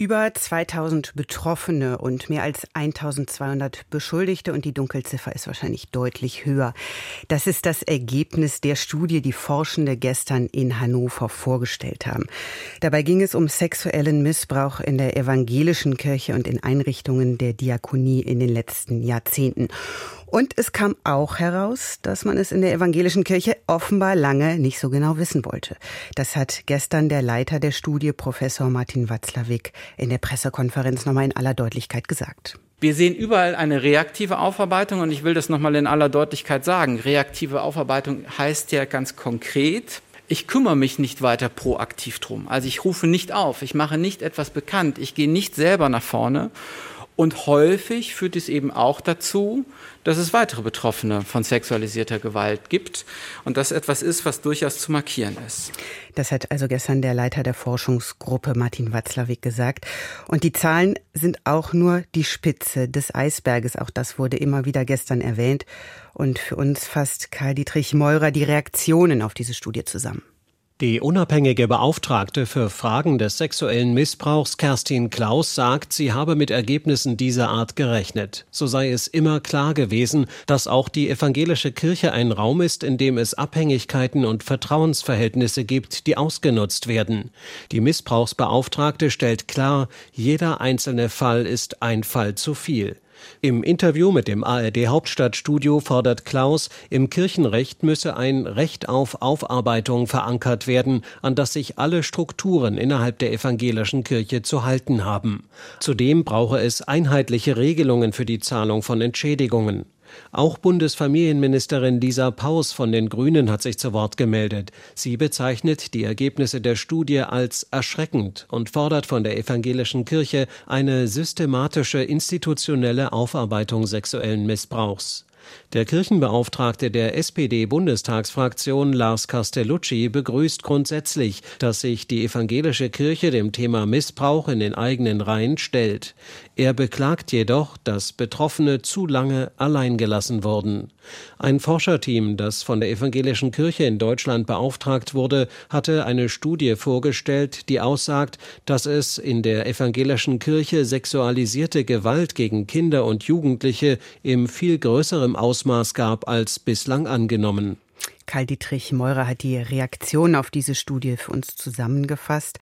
Über 2000 Betroffene und mehr als 1200 Beschuldigte und die Dunkelziffer ist wahrscheinlich deutlich höher. Das ist das Ergebnis der Studie, die Forschende gestern in Hannover vorgestellt haben. Dabei ging es um sexuellen Missbrauch in der evangelischen Kirche und in Einrichtungen der Diakonie in den letzten Jahrzehnten. Und es kam auch heraus, dass man es in der evangelischen Kirche offenbar lange nicht so genau wissen wollte. Das hat gestern der Leiter der Studie, Professor Martin Watzlawick, in der Pressekonferenz nochmal in aller Deutlichkeit gesagt. Wir sehen überall eine reaktive Aufarbeitung und ich will das nochmal in aller Deutlichkeit sagen. Reaktive Aufarbeitung heißt ja ganz konkret, ich kümmere mich nicht weiter proaktiv drum. Also ich rufe nicht auf, ich mache nicht etwas bekannt, ich gehe nicht selber nach vorne und häufig führt es eben auch dazu, dass es weitere Betroffene von sexualisierter Gewalt gibt und das etwas ist, was durchaus zu markieren ist. Das hat also gestern der Leiter der Forschungsgruppe Martin Watzlawick gesagt. Und die Zahlen sind auch nur die Spitze des Eisberges. Auch das wurde immer wieder gestern erwähnt. Und für uns fasst Karl Dietrich Meurer die Reaktionen auf diese Studie zusammen. Die unabhängige Beauftragte für Fragen des sexuellen Missbrauchs Kerstin Klaus sagt, sie habe mit Ergebnissen dieser Art gerechnet. So sei es immer klar gewesen, dass auch die evangelische Kirche ein Raum ist, in dem es Abhängigkeiten und Vertrauensverhältnisse gibt, die ausgenutzt werden. Die Missbrauchsbeauftragte stellt klar, jeder einzelne Fall ist ein Fall zu viel. Im Interview mit dem ARD Hauptstadtstudio fordert Klaus, im Kirchenrecht müsse ein Recht auf Aufarbeitung verankert werden, an das sich alle Strukturen innerhalb der evangelischen Kirche zu halten haben. Zudem brauche es einheitliche Regelungen für die Zahlung von Entschädigungen. Auch Bundesfamilienministerin Lisa Paus von den Grünen hat sich zu Wort gemeldet. Sie bezeichnet die Ergebnisse der Studie als erschreckend und fordert von der evangelischen Kirche eine systematische institutionelle Aufarbeitung sexuellen Missbrauchs. Der Kirchenbeauftragte der SPD-Bundestagsfraktion Lars Castellucci begrüßt grundsätzlich, dass sich die evangelische Kirche dem Thema Missbrauch in den eigenen Reihen stellt. Er beklagt jedoch, dass Betroffene zu lange alleingelassen wurden. Ein Forscherteam, das von der evangelischen Kirche in Deutschland beauftragt wurde, hatte eine Studie vorgestellt, die aussagt, dass es in der evangelischen Kirche sexualisierte Gewalt gegen Kinder und Jugendliche im viel größerem Ausmaß gab als bislang angenommen. Karl Dietrich Meurer hat die Reaktion auf diese Studie für uns zusammengefasst.